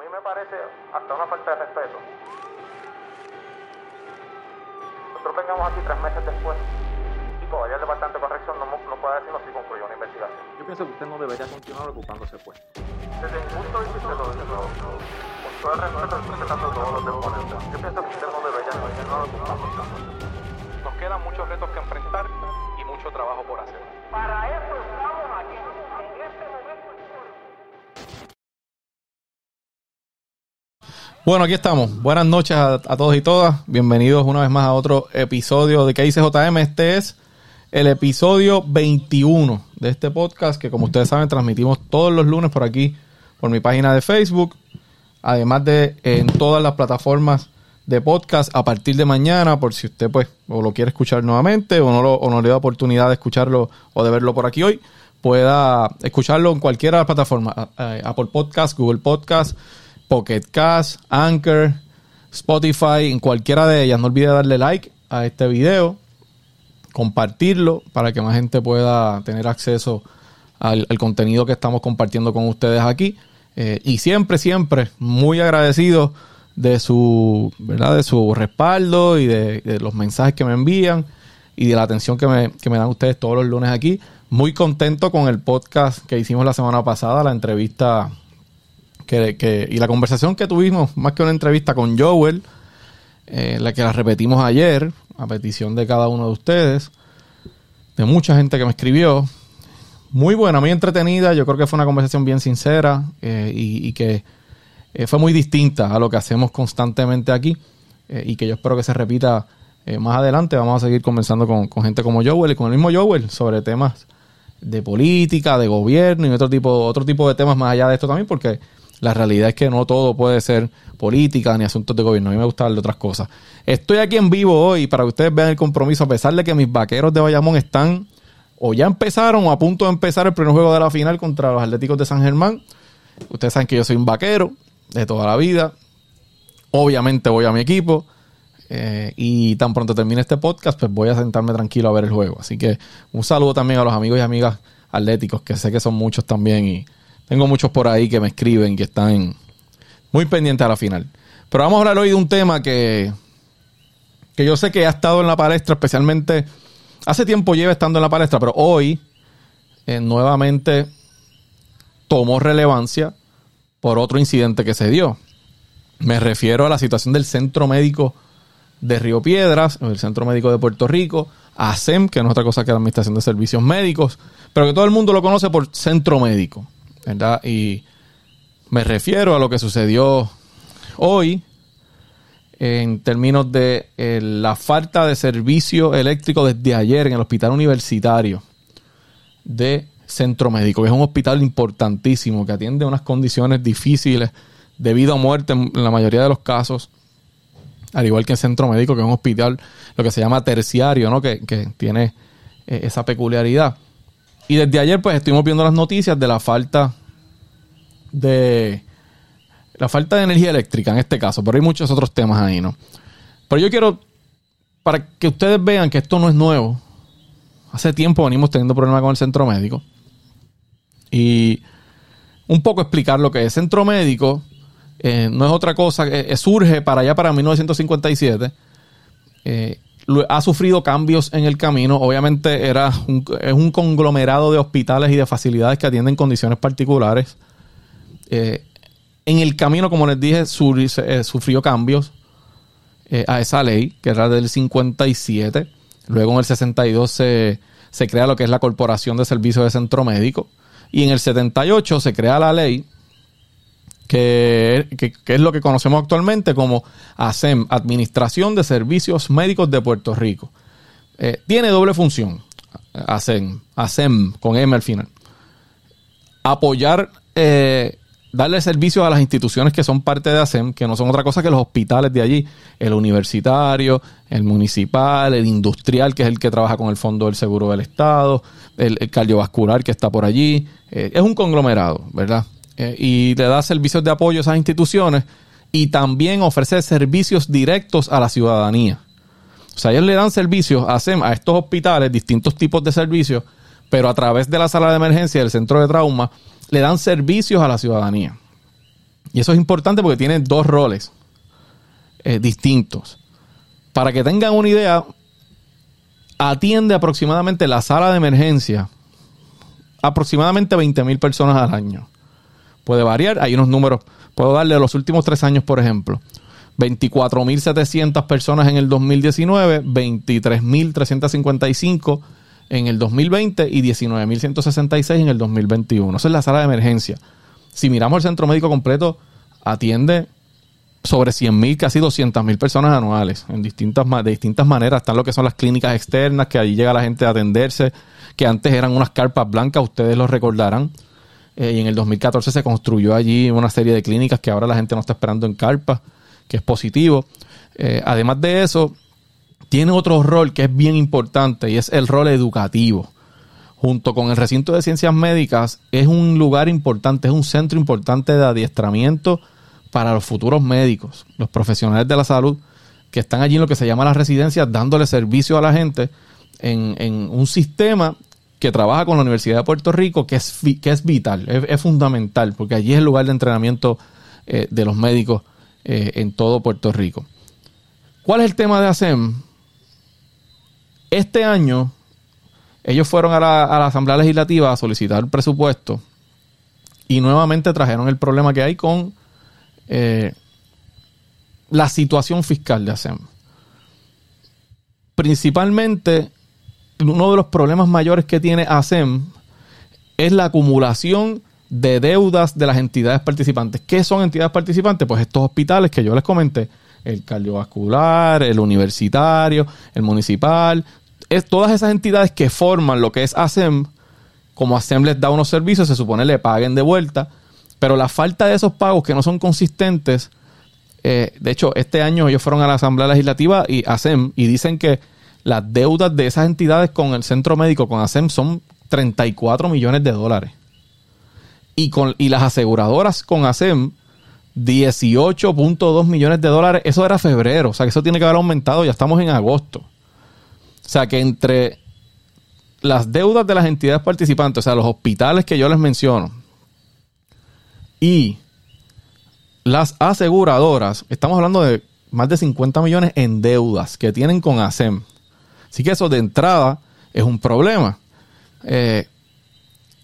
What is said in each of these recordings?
mí me parece hasta una falta de respeto. Nosotros vengamos aquí tres meses después y todavía el Departamento de Corrección no, no puede decirnos si concluyó una investigación. Yo pienso que usted no debería continuar ocupándose pues. Desde mi punto de vista, lo, lo, con todo el respeto, respetando todos los deponentes, yo pienso que usted no debería continuar ocupándose. Nos quedan muchos retos que enfrentar y mucho trabajo por hacer. Para eso Bueno, aquí estamos. Buenas noches a, todos y todas. Bienvenidos una vez más a otro episodio de ¿Qué JM? Este es el episodio 21 de este podcast que como ustedes saben transmitimos todos los lunes por aquí, por mi página de Facebook. Además de en todas las plataformas de podcast a partir de mañana, por si usted pues o lo quiere escuchar nuevamente o no, lo- o no le da oportunidad de escucharlo o de verlo por aquí hoy, pueda escucharlo en cualquiera de las plataformas. Apple Podcast, Google Podcast, Pocket Cast, Anchor, Spotify, en cualquiera de ellas. No olvide darle like a este video, compartirlo para que más gente pueda tener acceso al, al contenido que estamos compartiendo con ustedes aquí. Eh, y siempre, siempre muy agradecido de su, ¿verdad? De su respaldo y de, de los mensajes que me envían y de la atención que me, que me dan ustedes todos los lunes aquí. Muy contento con el podcast que hicimos la semana pasada, la entrevista que, que- y la conversación que tuvimos, más que una entrevista con Joel, eh, la que la repetimos ayer, a petición de cada uno de ustedes, de mucha gente que me escribió. Muy buena, muy entretenida. Yo creo que fue una conversación bien sincera eh, y, y que eh, fue muy distinta a lo que hacemos constantemente aquí eh, y que yo espero que se repita eh, más adelante. Vamos a seguir conversando con, con gente como Joel y con el mismo Joel sobre temas de política, de gobierno y otro tipo, otro tipo de temas más allá de esto también, porque la realidad es que no todo puede ser política ni asuntos de gobierno. A mí me gusta hablar de otras cosas. Estoy aquí en vivo hoy para que ustedes vean el compromiso, a pesar de que mis vaqueros de Bayamón están o ya empezaron o a punto de empezar el primer juego de la final contra los Atléticos de San Germán. Ustedes saben que yo soy un vaquero de toda la vida. Obviamente voy a mi equipo. eh, y tan pronto termine este podcast, pues voy a sentarme tranquilo a ver el juego. Así que un saludo también a los amigos y amigas atléticos, que sé que son muchos también. Y tengo muchos por ahí que me escriben, que están muy pendientes a la final. Pero vamos a hablar hoy de un tema que, que yo sé que ha estado en la palestra, especialmente hace tiempo lleva estando en la palestra, pero hoy eh, nuevamente tomó relevancia por otro incidente que se dio. Me refiero a la situación del centro médico de Río Piedras, el centro médico de Puerto Rico, ASEM, que no es otra cosa que la Administración de Servicios Médicos, pero que todo el mundo lo conoce por centro médico, ¿verdad? Y me refiero a lo que sucedió hoy en términos de eh, la falta de servicio eléctrico desde ayer en el hospital universitario de Centro Médico, que es un hospital importantísimo que atiende unas condiciones difíciles de vida o muerte en la mayoría de los casos, al igual que el Centro Médico, que es un hospital, lo que se llama terciario, ¿no? que, que tiene eh, esa peculiaridad. Y desde ayer, pues, estuvimos viendo las noticias de la falta de la falta de energía eléctrica en este caso, pero hay muchos otros temas ahí, ¿no? Pero yo quiero, para que ustedes vean que esto no es nuevo, hace tiempo venimos teniendo problemas con el centro médico y un poco explicar lo que es centro médico. eh, no es otra cosa, que eh, surge para allá para 1957. eh, lo- ha sufrido cambios en el camino. Obviamente era un, es un conglomerado de hospitales y de facilidades que atienden condiciones particulares. Eh, en el camino, como les dije, eh, sufrió cambios eh, a esa ley, que era del 57. Luego en el 62 se, se crea lo que es la Corporación de Servicios de Centro Médico. Y en el 78 se crea la ley que, que- es lo que conocemos actualmente como ASEM, Administración de Servicios Médicos de Puerto Rico. Eh, tiene doble función, ASEM, ASEM con M al final. Apoyar, eh, darle servicios a las instituciones que son parte de ASEM, que no son otra cosa que los hospitales de allí, el universitario, el municipal, el industrial, que es el que trabaja con el Fondo del Seguro del Estado, el, el cardiovascular que está por allí. Eh, es un conglomerado, ¿verdad? Eh, y le da servicios de apoyo a esas instituciones y también ofrece servicios directos a la ciudadanía. O sea, ellos le dan servicios a, estos hospitales, distintos tipos de servicios, pero a través de la sala de emergencia del centro de trauma, le dan servicios a la ciudadanía. Y eso es importante porque tiene dos roles eh, distintos. Para que tengan una idea, atiende aproximadamente la sala de emergencia aproximadamente 20.000 personas al año. Puede variar, hay unos números, puedo darle los últimos tres años, por ejemplo. 24.700 personas en el 2019, 23.355 en el 2020 y 19.166 en el 2021. Esa es la sala de emergencia. Si miramos el centro médico completo, atiende sobre 100.000, casi 200.000 personas anuales, en distintas, de distintas maneras. Están lo que son las clínicas externas, que allí llega la gente a atenderse, que antes eran unas carpas blancas, ustedes lo recordarán. Eh, y en el 2014 se construyó allí una serie de clínicas que ahora la gente no está esperando en carpas, que es positivo. Eh, además de eso, tiene otro rol que es bien importante y es el rol educativo. Junto con el recinto de ciencias médicas, es un lugar importante, es un centro importante de adiestramiento para los futuros médicos, los profesionales de la salud que están allí en lo que se llama las residencias, dándole servicio a la gente en, un sistema que trabaja con la Universidad de Puerto Rico, que es, que es vital, es, fundamental, porque allí es el lugar de entrenamiento eh, de los médicos eh, en todo Puerto Rico. ¿Cuál es el tema de ASEM? Este año ellos fueron a la, Asamblea Legislativa a solicitar presupuesto y nuevamente trajeron el problema que hay con eh, la situación fiscal de ASEM. Principalmente, uno de los problemas mayores que tiene ASEM es la acumulación de deudas de las entidades participantes. ¿Qué son entidades participantes? Pues estos hospitales que yo les comenté, el cardiovascular, el universitario, el municipal, es todas esas entidades que forman lo que es ASEM, como ASEM les da unos servicios, se supone le paguen de vuelta, pero la falta de esos pagos que no son consistentes, eh, de hecho, este año ellos fueron a la Asamblea Legislativa y ASEM y dicen que las deudas de esas entidades con el centro médico, con ASEM, son 34 millones de dólares. Y, con, y las aseguradoras con ASEM, 18.2 millones de dólares. Eso era febrero, o sea que eso tiene que haber aumentado, ya estamos en agosto. O sea que entre las deudas de las entidades participantes, o sea, los hospitales que yo les menciono, y las aseguradoras, estamos hablando de más de 50 millones en deudas que tienen con ASEM. Así que eso de entrada es un problema. Eh,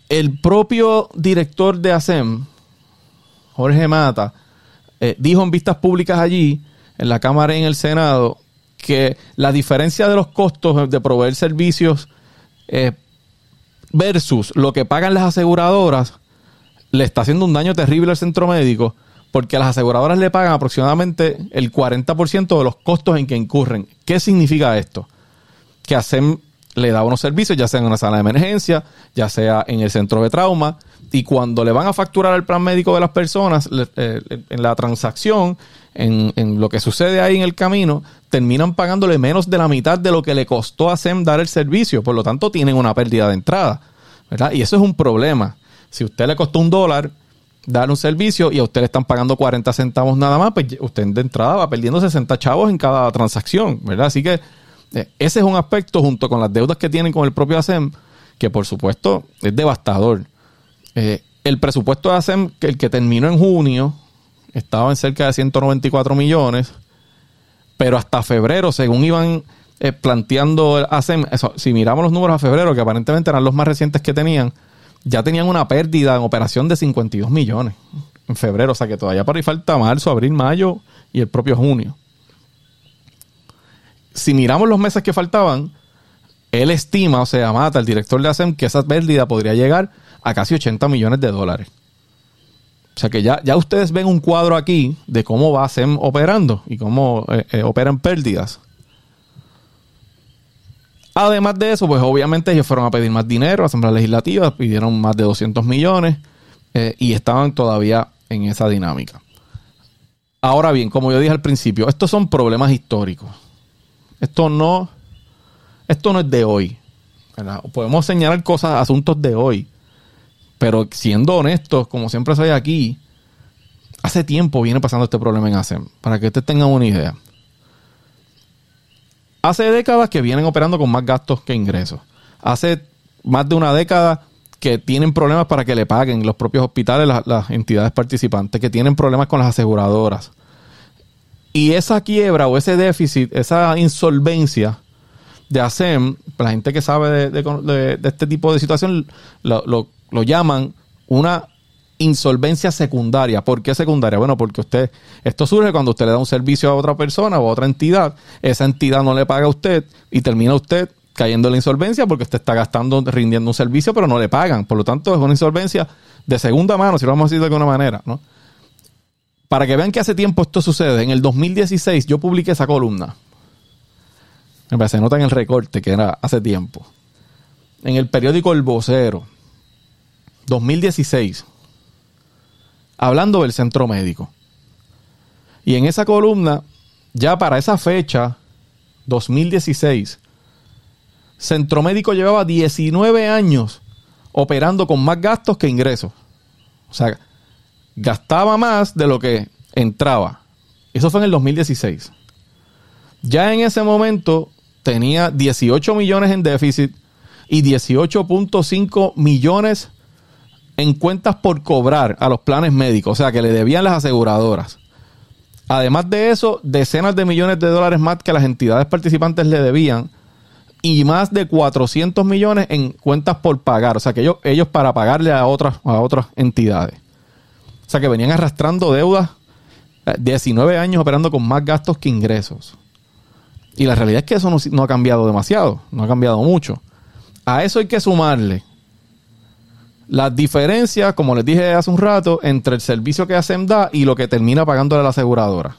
el propio director de ASEM, Jorge Mata, eh, dijo en vistas públicas allí, en la Cámara y en el Senado, que la diferencia de los costos de proveer servicios eh, versus lo que pagan las aseguradoras le está haciendo un daño terrible al centro médico porque las aseguradoras le pagan aproximadamente el 40% de los costos en que incurren. ¿Qué significa esto? Que hacen le da unos servicios, ya sea en una sala de emergencia, ya sea en el centro de trauma, y cuando le van a facturar el plan médico de las personas, eh, en la transacción, en, lo que sucede ahí en el camino, terminan pagándole menos de la mitad de lo que le costó a SEM dar el servicio, por lo tanto tienen una pérdida de entrada, ¿verdad? Y eso es un problema. Si a usted le costó un dólar dar un servicio y a usted le están pagando 40 centavos nada más, pues usted de entrada va perdiendo 60 chavos en cada transacción, ¿verdad? Así que eh, ese es un aspecto junto con las deudas que tienen con el propio ASEM, que por supuesto es devastador. Eh, el presupuesto de ASEM, que el que terminó en junio, estaba en cerca de 194 millones, pero hasta febrero, según iban eh, planteando ASEM, si miramos los números a febrero, que aparentemente eran los más recientes que tenían, ya tenían una pérdida en operación de 52 millones en febrero, o sea que todavía para ahí falta marzo, abril, mayo y el propio junio si miramos los meses que faltaban, él estima, o sea, mata el director de ASEM, que esa pérdida podría llegar a casi 80 millones de dólares. O sea que ya, ya ustedes ven un cuadro aquí de cómo va ASEM operando y cómo eh, eh, operan pérdidas. Además de eso, pues obviamente ellos fueron a pedir más dinero a Asamblea Legislativa, pidieron más de 200 millones eh, y estaban todavía en esa dinámica. Ahora bien, como yo dije al principio, estos son problemas históricos. Esto no, esto no es de hoy. Podemos señalar cosas, asuntos de hoy. Pero siendo honestos, como siempre soy aquí, hace tiempo viene pasando este problema en ASEM. Para que ustedes tengan una idea. Hace décadas que vienen operando con más gastos que ingresos. Hace más de una década que tienen problemas para que le paguen los propios hospitales, las, las entidades participantes, que tienen problemas con las aseguradoras. Y esa quiebra o ese déficit, esa insolvencia de ASEM, la gente que sabe de, de- de- este tipo de situación lo, lo- lo llaman una insolvencia secundaria. ¿Por qué secundaria? Bueno, porque usted, esto surge cuando usted le da un servicio a otra persona o a otra entidad, esa entidad no le paga a usted y termina usted cayendo en la insolvencia porque usted está gastando, rindiendo un servicio, pero no le pagan. Por lo tanto, es una insolvencia de segunda mano, si lo vamos a decir de alguna manera, ¿no? Para que vean que hace tiempo esto sucede, en el 2016 yo publiqué esa columna. Se nota en el recorte que era hace tiempo. En el periódico El Vocero, 2016, hablando del centro médico. Y en esa columna, ya para esa fecha, 2016, Centro Médico llevaba 19 años operando con más gastos que ingresos. O sea, gastaba más de lo que entraba. Eso fue en el 2016. Ya en ese momento tenía 18 millones en déficit y 18.5 millones en cuentas por cobrar a los planes médicos, o sea, que le debían las aseguradoras. Además de eso, decenas de millones de dólares más que las entidades participantes le debían y más de 400 millones en cuentas por pagar, o sea, que ellos, ellos para pagarle a otras, a otras entidades. O sea, que venían arrastrando deudas, eh, 19 años operando con más gastos que ingresos. Y la realidad es que eso no, ha cambiado demasiado, no ha cambiado mucho. A eso hay que sumarle las diferencias, como les dije hace un rato, entre el servicio que hacen da y lo que termina pagándole la aseguradora.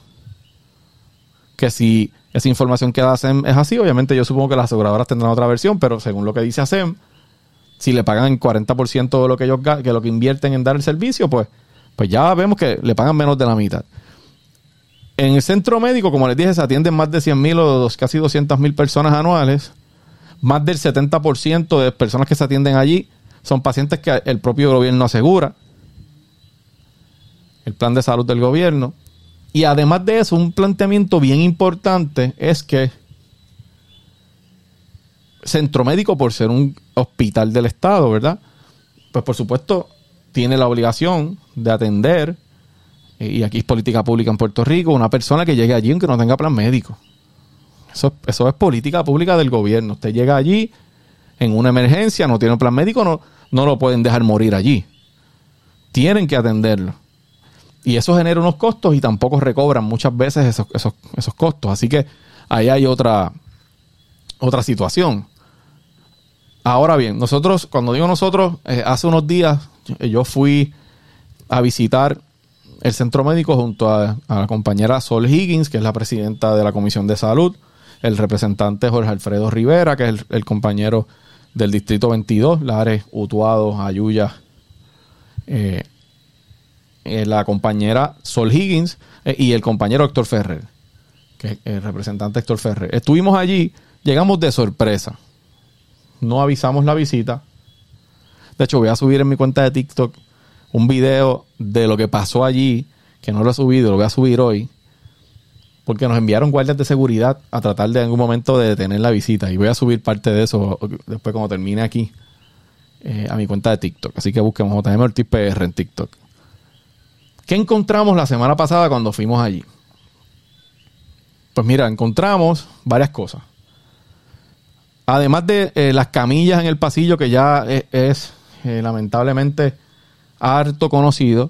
Que si esa información que da ASEM es así, obviamente yo supongo que las aseguradoras tendrán otra versión, pero según lo que dice ASEM, si le pagan el 40% de lo que ellos que lo que invierten en dar el servicio, pues, pues ya vemos que le pagan menos de la mitad. En el centro médico, como les dije, se atienden más de 100 mil o dos- casi 200 mil personas anuales. Más del 70% de personas que se atienden allí son pacientes que el propio gobierno asegura. El plan de salud del gobierno. Y además de eso, un planteamiento bien importante es que Centro Médico, por ser un hospital del Estado, ¿verdad? Pues por supuesto, tiene la obligación de atender, y aquí es política pública en Puerto Rico, una persona que llegue allí aunque no tenga plan médico. Eso, eso es política pública del gobierno. Usted llega allí en una emergencia, no tiene un plan médico, no, no lo pueden dejar morir allí. Tienen que atenderlo. Y eso genera unos costos y tampoco recobran muchas veces esos, esos, esos costos. Así que ahí hay otra, otra situación. Ahora bien, nosotros, cuando digo nosotros, eh, hace unos días eh, yo fui a visitar el centro médico junto a, la compañera Sol Higgins, que es la presidenta de la Comisión de Salud, el representante Jorge Alfredo Rivera, que es el, compañero del Distrito 22, Lares, Utuado, Ayuya, eh, la compañera Sol Higgins y el compañero Héctor Ferrer, que es el representante Héctor Ferrer. Estuvimos allí, llegamos de sorpresa. No avisamos la visita. De hecho, voy a subir en mi cuenta de TikTok un video de lo que pasó allí, que no lo he subido, lo voy a subir hoy, porque nos enviaron guardias de seguridad a tratar de en algún momento de detener la visita. Y voy a subir parte de eso después cuando termine aquí eh, a mi cuenta de TikTok. Así que busquemos JM Ortiz PR en TikTok. ¿Qué encontramos la semana pasada cuando fuimos allí? Pues mira, encontramos varias cosas. Además de eh, las camillas en el pasillo, que ya es, es, eh, lamentablemente harto conocido.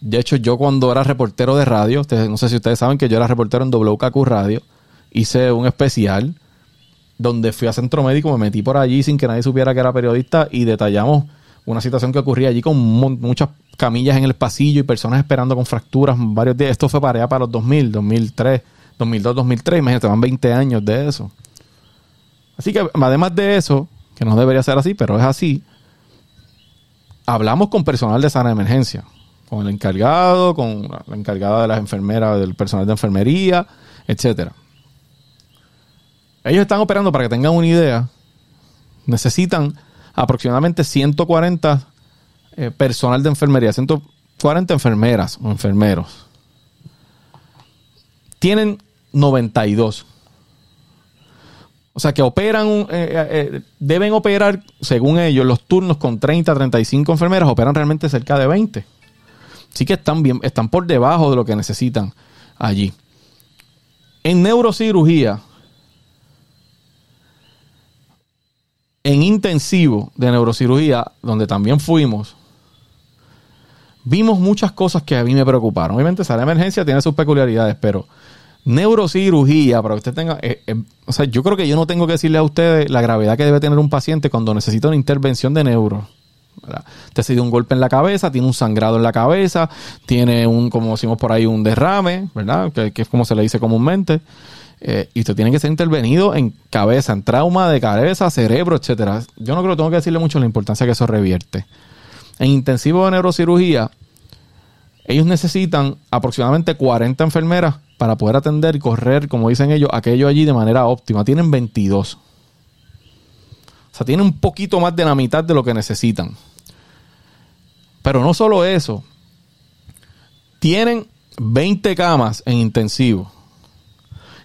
De hecho, yo cuando era reportero de radio, no sé si ustedes saben que yo era reportero en WKQ Radio, hice un especial donde fui a centro médico, me metí por allí sin que nadie supiera que era periodista y detallamos una situación que ocurría allí con mu- muchas camillas en el pasillo y personas esperando con fracturas varios días. Esto fue para allá para los 2000, 2003, 2002, 2003. Imagínate, van 20 años de eso. Así que además de eso, que no debería ser así, pero es así, hablamos con personal de sana emergencia, con el encargado, con la encargada de las enfermeras, del personal de enfermería, etcétera. Ellos están operando, para que tengan una idea, necesitan aproximadamente 140 eh, personal de enfermería, 140 enfermeras o enfermeros. Tienen 92. O sea que operan, eh, eh, eh, deben operar, según ellos, los turnos con 30, 35 enfermeras, operan realmente cerca de 20. Así que están bien, están por debajo de lo que necesitan allí. En neurocirugía, en intensivo de neurocirugía, donde también fuimos, vimos muchas cosas que a mí me preocuparon. Obviamente, sala de emergencia tiene sus peculiaridades, pero neurocirugía, para que usted tenga. eh, eh, o sea, yo creo que yo no tengo que decirle a ustedes la gravedad que debe tener un paciente cuando necesita una intervención de neuro. ¿verdad? Te ha sido un golpe en la cabeza, tiene un sangrado en la cabeza, tiene un, como decimos por ahí, un derrame, ¿verdad? Que, es como se le dice comúnmente. Eh, y usted tiene que ser intervenido en cabeza, en trauma de cabeza, cerebro, etcétera. Yo no creo que tengo que decirle mucho la importancia que eso revierte. En intensivo de neurocirugía, ellos necesitan aproximadamente 40 enfermeras para poder atender y correr, como dicen ellos, aquello allí de manera óptima. Tienen 22. O sea, tienen un poquito más de la mitad de lo que necesitan. Pero no solo eso. Tienen 20 camas en intensivo.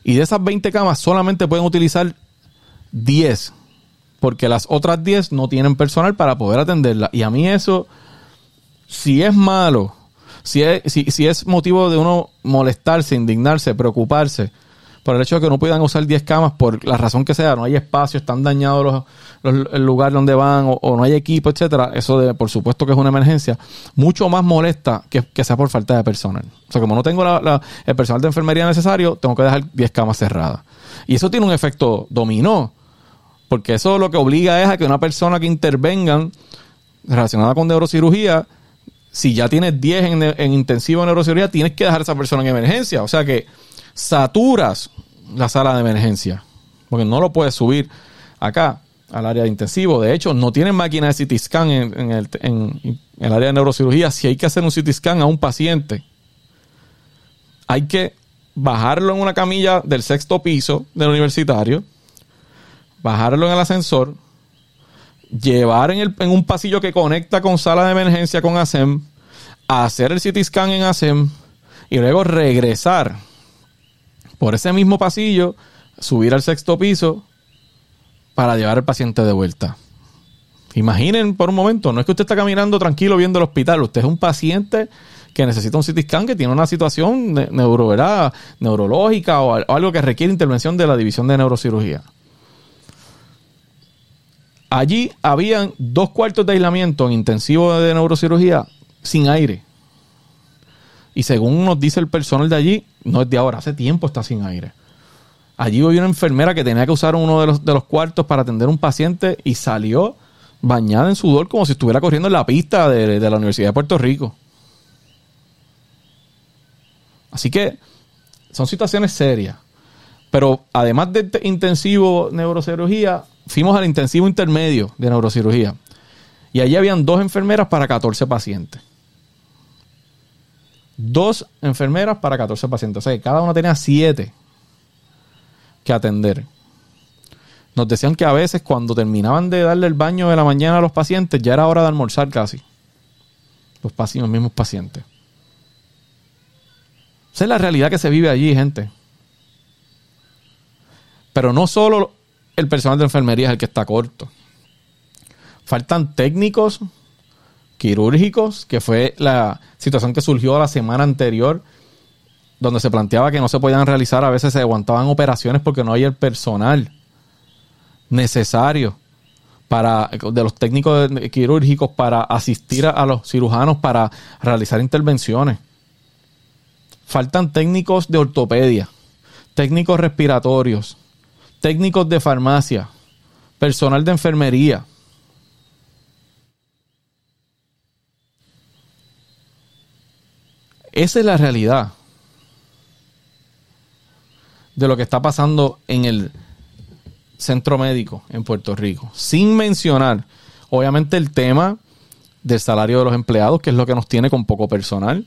Y de esas 20 camas solamente pueden utilizar 10. Porque las otras 10 no tienen personal para poder atenderla. Y a mí eso, si es malo, si es, si, si es motivo de uno molestarse, indignarse, preocuparse por el hecho de que no puedan usar 10 camas por la razón que sea, no hay espacio, están dañados los, el lugar donde van o, no hay equipo, etcétera, eso de, por supuesto que es una emergencia, mucho más molesta que, que sea por falta de personal. O sea, como no tengo la- la- el personal de enfermería necesario, tengo que dejar 10 camas cerradas. Y eso tiene un efecto dominó, porque eso lo que obliga es a que una persona que intervengan relacionada con neurocirugía, si ya tienes 10 en, en intensivo de neurocirugía, tienes que dejar a esa persona en emergencia. O sea que saturas la sala de emergencia, porque no lo puedes subir acá al área de intensivo. De hecho, no tienen máquina de CT scan en, en el, en el área de neurocirugía. Si hay que hacer un CT scan a un paciente, hay que bajarlo en una camilla del sexto piso del universitario, bajarlo en el ascensor, llevar en, el, en un pasillo que conecta con sala de emergencia con ASEM, hacer el CT scan en ASEM y luego regresar por ese mismo pasillo, subir al sexto piso para llevar al paciente de vuelta. Imaginen por un momento, no es que usted está caminando tranquilo viendo el hospital, usted es un paciente que necesita un CT scan que tiene una situación ne- neuro, neurológica o algo que requiere intervención de la división de neurocirugía. Allí habían dos cuartos de aislamiento en intensivo de neurocirugía sin aire. Y según nos dice el personal de allí, no es de ahora, hace tiempo está sin aire. Allí había una enfermera que tenía que usar uno de los, de los cuartos para atender a un paciente y salió bañada en sudor como si estuviera corriendo en la pista de, de la Universidad de Puerto Rico. Así que son situaciones serias. Pero además de este intensivo neurocirugía, fuimos al intensivo intermedio de neurocirugía. Y allí habían dos enfermeras para 14 pacientes. Dos enfermeras para 14 pacientes. O sea que cada una tenía 7 que atender. Nos decían que a veces cuando terminaban de darle el baño de la mañana a los pacientes, ya era hora de almorzar casi. Los, paci- los mismos pacientes. Esa es la realidad que se vive allí, gente. Pero no solo el personal de enfermería es el que está corto. Faltan técnicos quirúrgicos, que fue la situación que surgió la semana anterior, donde se planteaba que no se podían realizar, a veces se aguantaban operaciones porque no hay el personal necesario para de los técnicos quirúrgicos para asistir a, a los cirujanos para realizar intervenciones. Faltan técnicos de ortopedia, técnicos respiratorios, técnicos de farmacia, personal de enfermería. Esa es la realidad de lo que está pasando en el centro médico en Puerto Rico. Sin mencionar, obviamente, el tema del salario de los empleados, que es lo que nos tiene con poco personal.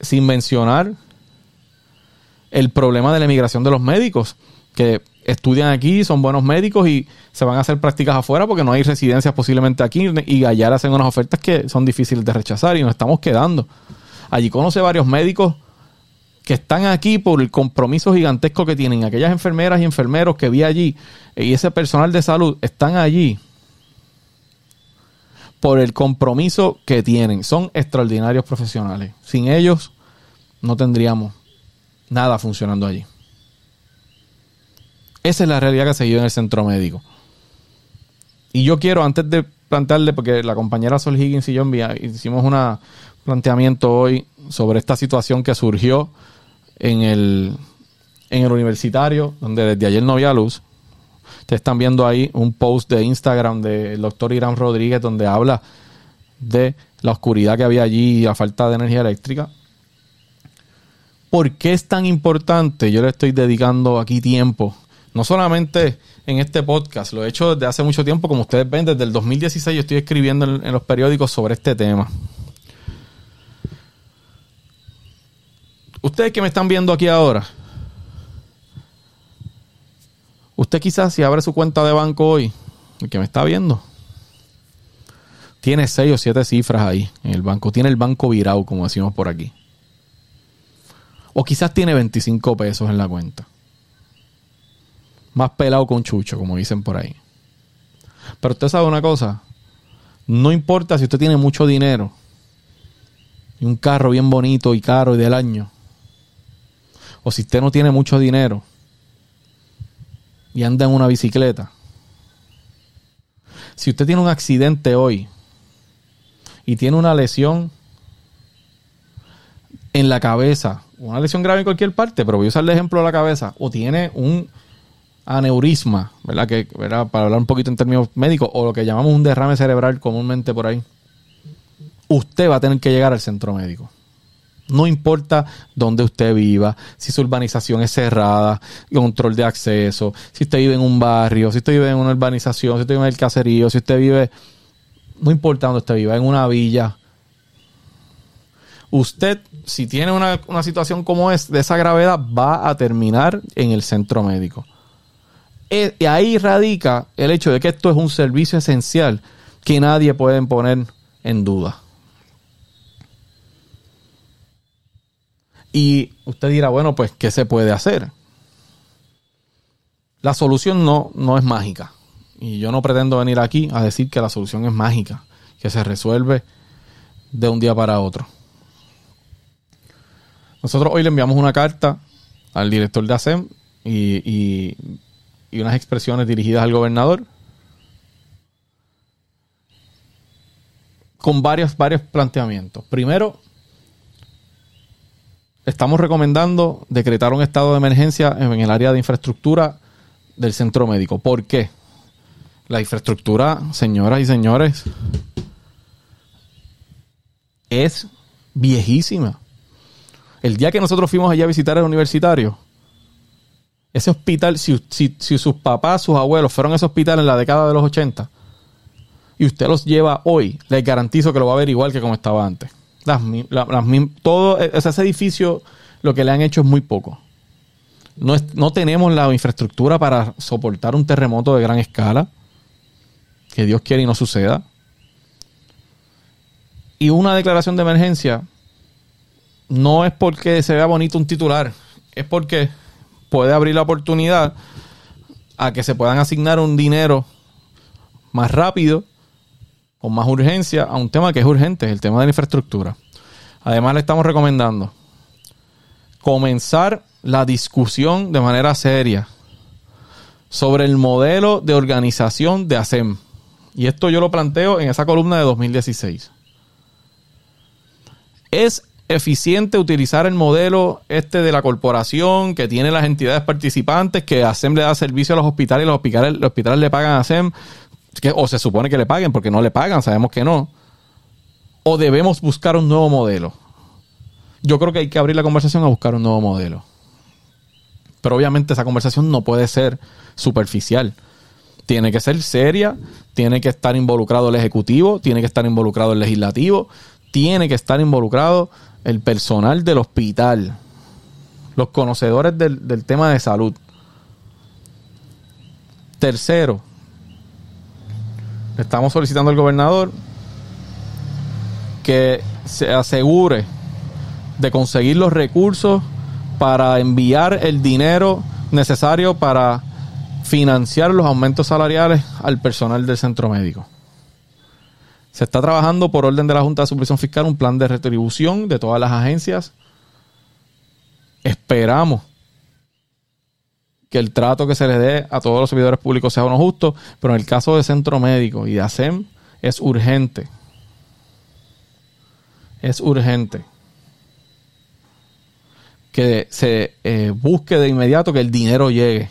Sin mencionar el problema de la emigración de los médicos, que estudian aquí, son buenos médicos y se van a hacer prácticas afuera porque no hay residencias posiblemente aquí y allá hacen unas ofertas que son difíciles de rechazar y nos estamos quedando. Allí conoce varios médicos que están aquí por el compromiso gigantesco que tienen. Aquellas enfermeras y enfermeros que vi allí y ese personal de salud están allí por el compromiso que tienen. Son extraordinarios profesionales. Sin ellos no tendríamos nada funcionando allí. Esa es la realidad que se vive en el centro médico. Y yo quiero, antes de plantearle, porque la compañera Sol Higgins y yo hicimos un planteamiento hoy sobre esta situación que surgió en el, en el universitario, donde desde ayer no había luz. Ustedes están viendo ahí un post de Instagram del doctor Irán Rodríguez donde habla de la oscuridad que había allí y la falta de energía eléctrica. ¿Por qué es tan importante? Yo le estoy dedicando aquí tiempo. No solamente en este podcast, lo he hecho desde hace mucho tiempo. Como ustedes ven, desde el 2016 yo estoy escribiendo en, los periódicos sobre este tema. Ustedes que me están viendo aquí ahora, usted quizás si abre su cuenta de banco hoy, el que me está viendo, tiene seis o siete cifras ahí en el banco. Tiene el banco virado, como decimos por aquí. O quizás tiene 25 pesos en la cuenta. Más pelado con chucho, como dicen por ahí. Pero usted sabe una cosa. No importa si usted tiene mucho dinero y un carro bien bonito y caro y del año. O si usted no tiene mucho dinero y anda en una bicicleta. Si usted tiene un accidente hoy y tiene una lesión en la cabeza, una lesión grave en cualquier parte, pero voy a usar el ejemplo de la cabeza, o tiene un aneurisma, ¿verdad? Que, Para hablar un poquito en términos médicos, o lo que llamamos un derrame cerebral comúnmente por ahí, usted va a tener que llegar al centro médico. No importa dónde usted viva, si su urbanización es cerrada, control de acceso, si usted vive en un barrio, si usted vive en una urbanización, si usted vive en el caserío, si usted vive, no importa dónde usted viva, en una villa, usted, si tiene una, situación como es, de esa gravedad, va a terminar en el centro médico. Eh, y ahí radica el hecho de que esto es un servicio esencial que nadie puede poner en duda. Y usted dirá, bueno, pues, ¿qué se puede hacer? La solución no, no es mágica. Y yo no pretendo venir aquí a decir que la solución es mágica, que se resuelve de un día para otro. Nosotros hoy le enviamos una carta al director de ASEM y, unas expresiones dirigidas al gobernador con varios, varios planteamientos. Primero, estamos recomendando decretar un estado de emergencia en el área de infraestructura del centro médico. ¿Por qué? La infraestructura, señoras y señores, es viejísima. El día que nosotros fuimos allá a visitar el universitario, ese hospital, si, sus papás, sus abuelos fueron a ese hospital en la década de los 80 y usted los lleva hoy, les garantizo que lo va a ver igual que como estaba antes. todo e, ese edificio, lo que le han hecho es muy poco. No, no tenemos la infraestructura para soportar un terremoto de gran escala. Que Dios quiere y no suceda. Y una declaración de emergencia no es porque se vea bonito un titular, es porque puede abrir la oportunidad a que se puedan asignar un dinero más rápido, con más urgencia, a un tema que es urgente, el tema de la infraestructura. Además, le estamos recomendando comenzar la discusión de manera seria sobre el modelo de organización de ASEM. Y esto yo lo planteo en esa columna de 2016. Es eficiente utilizar el modelo este de la corporación que tiene las entidades participantes, que ASEM le da servicio a los hospitales y los hospitales, los hospitales le pagan a ASEM, o se supone que le paguen porque no le pagan, sabemos que no. O debemos buscar un nuevo modelo. Yo creo que hay que abrir la conversación a buscar un nuevo modelo. Pero obviamente esa conversación no puede ser superficial. Tiene que ser seria, tiene que estar involucrado el Ejecutivo, tiene que estar involucrado el Legislativo, tiene que estar involucrado el personal del hospital, los conocedores del, tema de salud. Tercero, estamos solicitando al gobernador que se asegure de conseguir los recursos para enviar el dinero necesario para financiar los aumentos salariales al personal del centro médico. Se está trabajando por orden de la Junta de Supervisión Fiscal un plan de retribución de todas las agencias. Esperamos que el trato que se le dé a todos los servidores públicos sea uno justo, pero en el caso de Centro Médico y de ASEM es urgente. Es urgente que se eh, busque de inmediato que el dinero llegue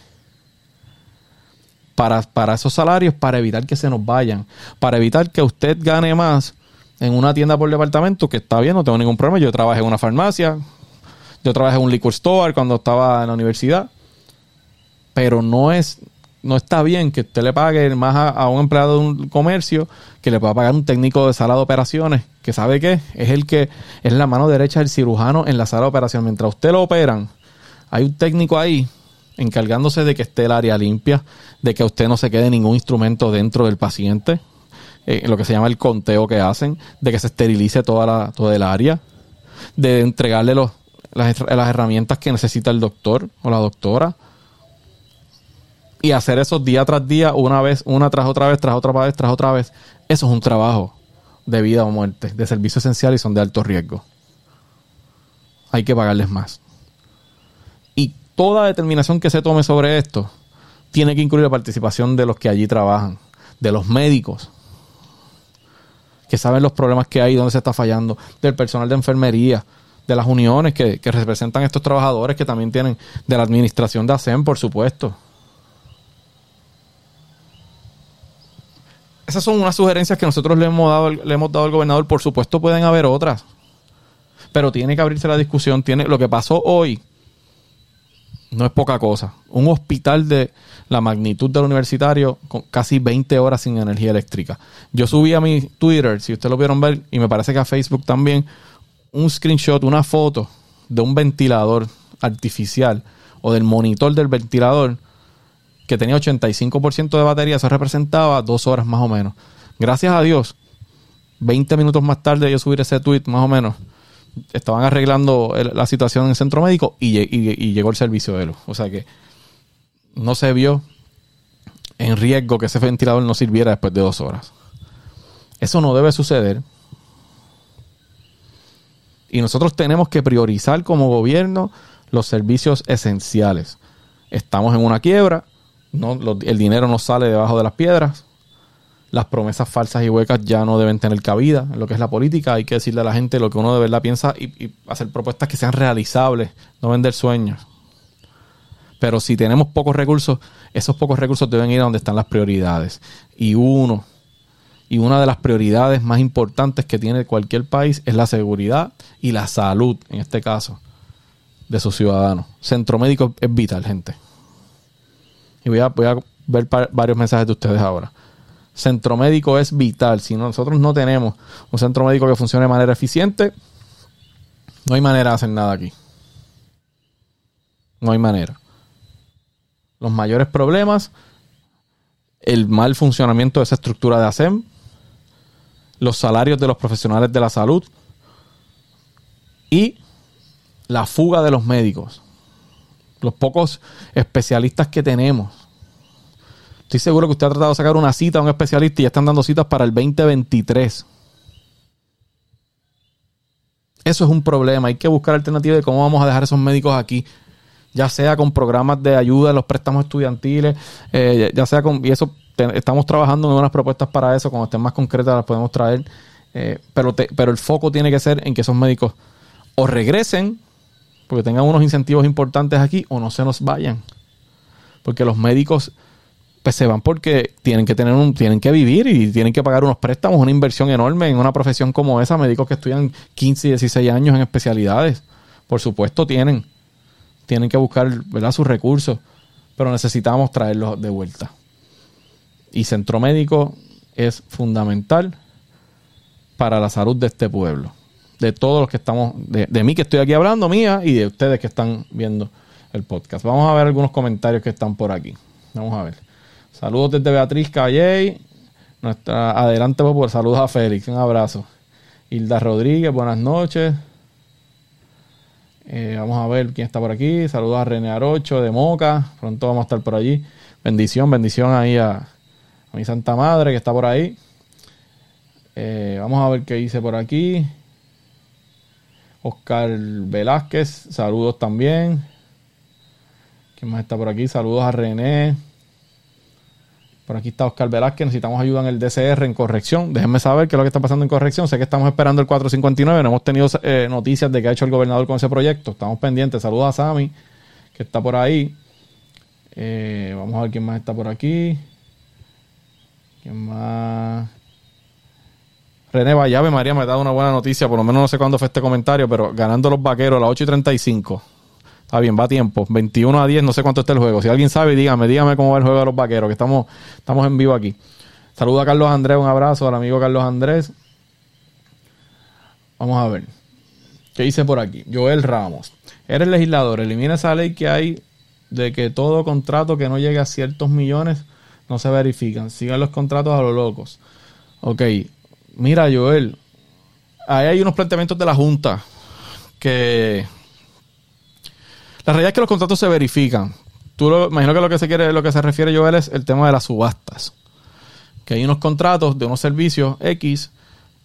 para, para esos salarios, para evitar que se nos vayan, para evitar que usted gane más en una tienda por departamento, que está bien, no tengo ningún problema. Yo trabajé en una farmacia, yo trabajé en un liquor store cuando estaba en la universidad, pero no es no está bien que usted le pague más a, un empleado de un comercio que le pueda pagar un técnico de sala de operaciones, que sabe qué, es el que es la mano derecha del cirujano en la sala de operación. Mientras usted lo operan, hay un técnico ahí encargándose de que esté el área limpia, de que usted no se quede ningún instrumento dentro del paciente, eh, lo que se llama el conteo que hacen, de que se esterilice toda la, toda el área, de entregarle los, las, las herramientas que necesita el doctor o la doctora y hacer eso día tras día, una vez, una tras otra vez, tras otra vez, tras otra vez, eso es un trabajo de vida o muerte, de servicio esencial y son de alto riesgo. Hay que pagarles más toda determinación que se tome sobre esto tiene que incluir la participación de los que allí trabajan, de los médicos, que saben los problemas que hay, dónde se está fallando, del personal de enfermería, de las uniones que, representan a estos trabajadores que también tienen, de la administración de ASEM, por supuesto. Esas son unas sugerencias que nosotros le hemos dado, le hemos dado al gobernador. Por supuesto, pueden haber otras. Pero tiene que abrirse la discusión. Tiene, lo que pasó hoy no es poca cosa. Un hospital de la magnitud del universitario con casi 20 horas sin energía eléctrica. Yo subí a mi Twitter, si ustedes lo vieron ver, y me parece que a Facebook también, un screenshot, una foto de un ventilador artificial o del monitor del ventilador que tenía 85% de batería, eso representaba dos horas más o menos. Gracias a Dios, 20 minutos más tarde yo subí ese tweet más o menos estaban arreglando la situación en el centro médico y, llegó el servicio de luz. O sea que no se vio en riesgo que ese ventilador no sirviera después de dos horas. Eso no debe suceder. Y nosotros tenemos que priorizar como gobierno los servicios esenciales. Estamos en una quiebra, el dinero no sale debajo de las piedras, las promesas falsas y huecas ya no deben tener cabida en lo que es la política. Hay que decirle a la gente lo que uno de verdad piensa y, hacer propuestas que sean realizables, no vender sueños. Pero si tenemos pocos recursos, esos pocos recursos deben ir a donde están las prioridades. Y uno, y una de las prioridades más importantes que tiene cualquier país es la seguridad y la salud, en este caso, de sus ciudadanos. Centro médico es vital, gente. Y voy a, voy a ver varios mensajes de ustedes ahora centro médico es vital. Si nosotros no tenemos un centro médico que funcione de manera eficiente, no hay manera de hacer nada aquí. No hay manera. Los mayores problemas, el mal funcionamiento de esa estructura de ASEM, los salarios de los profesionales de la salud y la fuga de los médicos. Los pocos especialistas que tenemos Estoy seguro que usted ha tratado de sacar una cita a un especialista y ya están dando citas para el 2023. Eso es un problema. Hay que buscar alternativas de cómo vamos a dejar esos médicos aquí. Ya sea con programas de ayuda en los préstamos estudiantiles, eh, ya sea con. Y eso estamos trabajando en unas propuestas para eso. Cuando estén más concretas las podemos traer. Eh, pero, pero el foco tiene que ser en que esos médicos o regresen, porque tengan unos incentivos importantes aquí, o no se nos vayan. Porque los médicos pues se van porque tienen que tener un, tienen que vivir y tienen que pagar unos préstamos, una inversión enorme en una profesión como esa, médicos que estudian 15 y 16 años en especialidades. Por supuesto tienen, tienen que buscar ¿verdad? sus recursos, pero necesitamos traerlos de vuelta. Y centro médico es fundamental para la salud de este pueblo. De todos los que estamos, de, de mí que estoy aquí hablando, mía, y de ustedes que están viendo el podcast. Vamos a ver algunos comentarios que están por aquí. Vamos a ver. Saludos desde Beatriz Calle. Nuestra adelante por saludos a Félix. Un abrazo. Hilda Rodríguez, buenas noches. Eh, vamos a ver quién está por aquí. Saludos a René Arocho de Moca. Pronto vamos a estar por allí. Bendición, bendición ahí a, mi Santa Madre que está por ahí. Eh, vamos a ver qué dice por aquí. Oscar Velázquez, saludos también. ¿Quién más está por aquí? Saludos a René. Por aquí está Oscar Velázquez. Necesitamos ayuda en el DCR en corrección. Déjenme saber qué es lo que está pasando en corrección. Sé que estamos esperando el 459. No hemos tenido eh, noticias de qué ha hecho el gobernador con ese proyecto. Estamos pendientes. Saludos a Sami, que está por ahí. Eh, vamos a ver quién más está por aquí. ¿Quién más? René Vallave, María me ha dado una buena noticia. Por lo menos no sé cuándo fue este comentario, pero ganando los vaqueros a las 8 y 35. Está bien, va a tiempo. 21 a 10, no sé cuánto está el juego. Si alguien sabe, dígame, dígame cómo va el juego de los vaqueros, que estamos, estamos en vivo aquí. Saluda a Carlos Andrés, un abrazo al amigo Carlos Andrés. Vamos a ver. ¿Qué dice por aquí? Joel Ramos. Eres legislador, elimina esa ley que hay de que todo contrato que no llegue a ciertos millones no se verifican. Sigan los contratos a los locos. Ok, mira Joel, ahí hay unos planteamientos de la Junta que la realidad es que los contratos se verifican. Tú lo, imagino que lo que se quiere, lo que se refiere Joel es el tema de las subastas. Que hay unos contratos de unos servicios X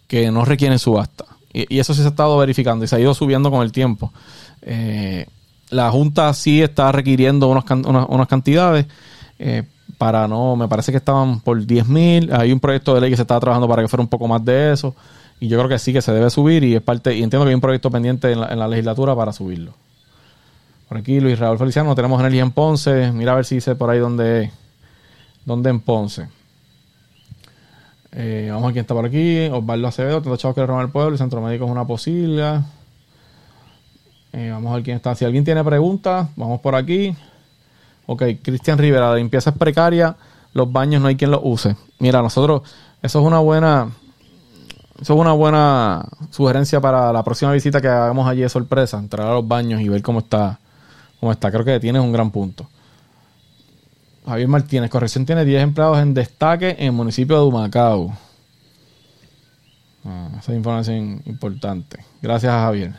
que no requieren subasta. Y, eso sí se ha estado verificando y se ha ido subiendo con el tiempo. Eh, la Junta sí está requiriendo unas, unas, cantidades eh, para no, me parece que estaban por 10 mil. Hay un proyecto de ley que se estaba trabajando para que fuera un poco más de eso. Y yo creo que sí que se debe subir y es parte, y entiendo que hay un proyecto pendiente en la, en la legislatura para subirlo. Por aquí Luis Raúl Feliciano, tenemos energía en Ponce. Mira a ver si dice por ahí dónde, dónde en Ponce. Eh, vamos a quién está por aquí. Osvaldo Acevedo, tanto chavos que robar el pueblo. El centro médico es una posible. Eh, vamos a ver quién está. Si alguien tiene preguntas, vamos por aquí. Ok, Cristian Rivera, la limpieza es precaria. Los baños no hay quien los use. Mira, nosotros, eso es una buena. Eso es una buena sugerencia para la próxima visita que hagamos allí de sorpresa. Entrar a los baños y ver cómo está como está. Creo que tienes un gran punto. Javier Martínez, corrección, tiene 10 empleados en destaque en el municipio de Humacao. Ah, esa es información importante. Gracias a Javier.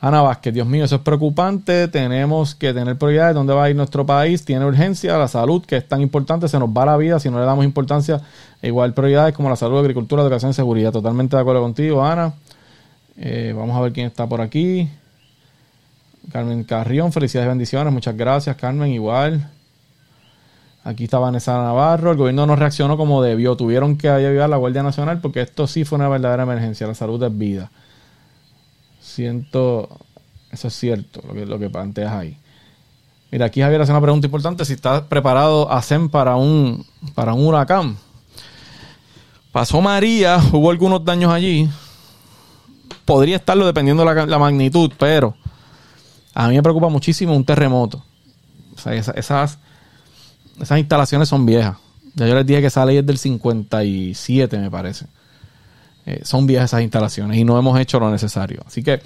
Ana Vázquez, Dios mío, eso es preocupante. Tenemos que tener prioridades. ¿Dónde va a ir nuestro país? Tiene urgencia. La salud, que es tan importante, se nos va la vida si no le damos importancia. Igual prioridades como la salud, agricultura, educación y seguridad. Totalmente de acuerdo contigo, Ana. Eh, vamos a ver quién está por aquí. Carmen Carrión, felicidades y bendiciones. Muchas gracias, Carmen, igual. Aquí está Vanessa Navarro. El gobierno no reaccionó como debió. Tuvieron que ayudar a la Guardia Nacional porque esto sí fue una verdadera emergencia. La salud es vida. Siento. Eso es cierto, lo que, lo que planteas ahí. Mira, aquí Javier hace una pregunta importante. Si está preparado ASEM para un, para un huracán. Pasó María, hubo algunos daños allí. Podría estarlo dependiendo de la, la magnitud, pero a mí me preocupa muchísimo un terremoto. O sea, esas, esas, instalaciones son viejas. Ya yo les dije que esa ley es del 57, me parece. Eh, son viejas esas instalaciones y no hemos hecho lo necesario. Así que,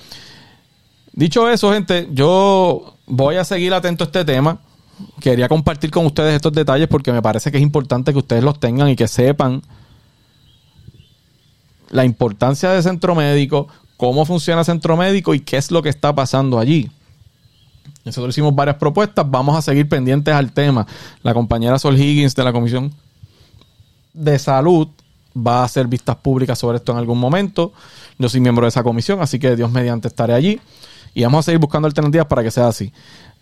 dicho eso, gente, yo voy a seguir atento a este tema. Quería compartir con ustedes estos detalles porque me parece que es importante que ustedes los tengan y que sepan la importancia del centro médico, cómo funciona el centro médico y qué es lo que está pasando allí. Nosotros hicimos varias propuestas, vamos a seguir pendientes al tema. La compañera Sol Higgins de la Comisión de Salud va a hacer vistas públicas sobre esto en algún momento. Yo soy miembro de esa comisión, así que Dios mediante estaré allí. Y vamos a seguir buscando alternativas para que sea así.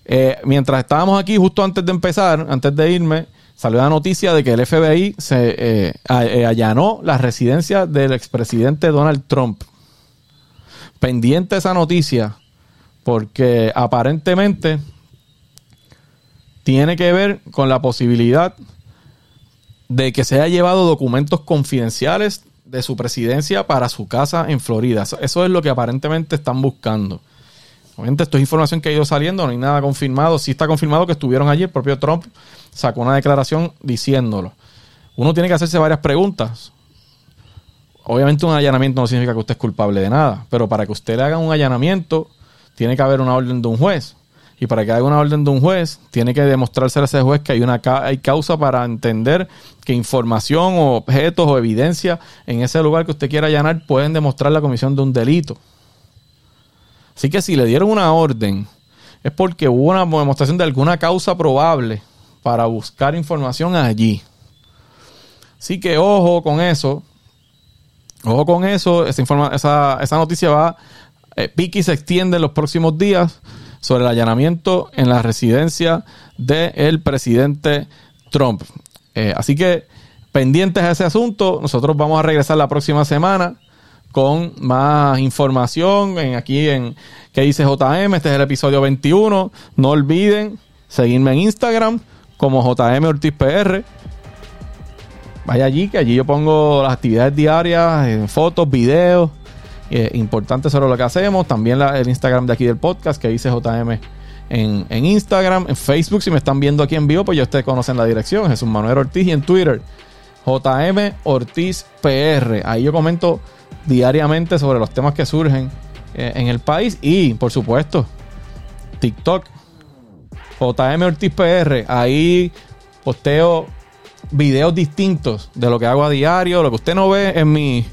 Eh, mientras estábamos aquí, justo antes de empezar, antes de irme, salió la noticia de que el FBI se eh, eh, allanó la residencia del expresidente Donald Trump. Pendiente esa noticia, porque aparentemente tiene que ver con la posibilidad de que se haya llevado documentos confidenciales de su presidencia para su casa en Florida. Eso es lo que aparentemente están buscando. Obviamente esto es información que ha ido saliendo, no hay nada confirmado. Sí está confirmado que estuvieron allí, el propio Trump sacó una declaración diciéndolo. Uno tiene que hacerse varias preguntas. Obviamente un allanamiento no significa que usted es culpable de nada, pero para que usted le haga un allanamiento, tiene que haber una orden de un juez. Y para que haya una orden de un juez, tiene que demostrarse a ese juez que hay una hay causa para entender que información o objetos o evidencia en ese lugar que usted quiera allanar pueden demostrar la comisión de un delito. Así que si le dieron una orden, es porque hubo una demostración de alguna causa probable para buscar información allí. Así que ojo con eso. Ojo con eso. Esa, esa, esa noticia va. Eh, Piki se extiende en los próximos días sobre el allanamiento en la residencia del presidente Trump. Eh, así que pendientes a ese asunto. Nosotros vamos a regresar la próxima semana con más información en, aquí en que dice JM. Este es el episodio 21. No olviden seguirme en Instagram como JM Ortiz PR. Vaya allí, que allí yo pongo las actividades diarias, en fotos, videos, eh, importantes sobre lo que hacemos. También el Instagram de aquí del podcast, que dice JM en, en, Instagram. En Facebook, si me están viendo aquí en vivo, pues ya ustedes conocen la dirección, Jesús Manuel Ortiz. Y en Twitter, JM Ortiz PR. Ahí yo comento diariamente sobre los temas que surgen eh, en el país. Y, por supuesto, TikTok, JM Ortiz PR. Ahí posteo videos distintos de lo que hago a diario, lo que usted no ve en mi,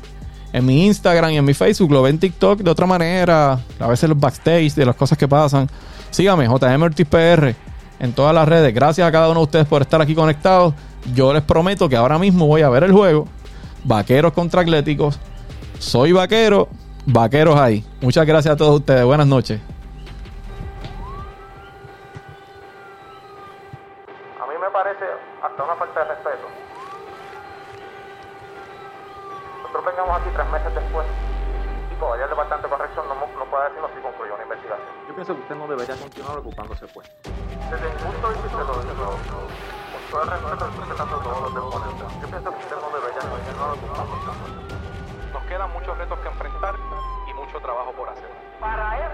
en mi Instagram y en mi Facebook, lo ve en TikTok de otra manera, a veces los backstage de las cosas que pasan. Sígame, JM en todas las redes. Gracias a cada uno de ustedes por estar aquí conectados. Yo les prometo que ahora mismo voy a ver el juego. Vaqueros contra Atléticos. Soy vaquero, vaqueros ahí. Muchas gracias a todos ustedes. Buenas noches. A mí me parece hasta una falta de nosotros vengamos aquí tres meses después y todavía el Departamento de Corrección no, no puede decirnos si concluyó una investigación. Yo pienso que usted no debería continuar ocupando ese puesto. Desde mi punto de vista, lo, lo, con todo el respeto, respetando todos los deponentes, yo pienso que usted no debería continuar ocupando ese puesto. Nos quedan muchos retos que enfrentar y mucho trabajo por hacer. Para él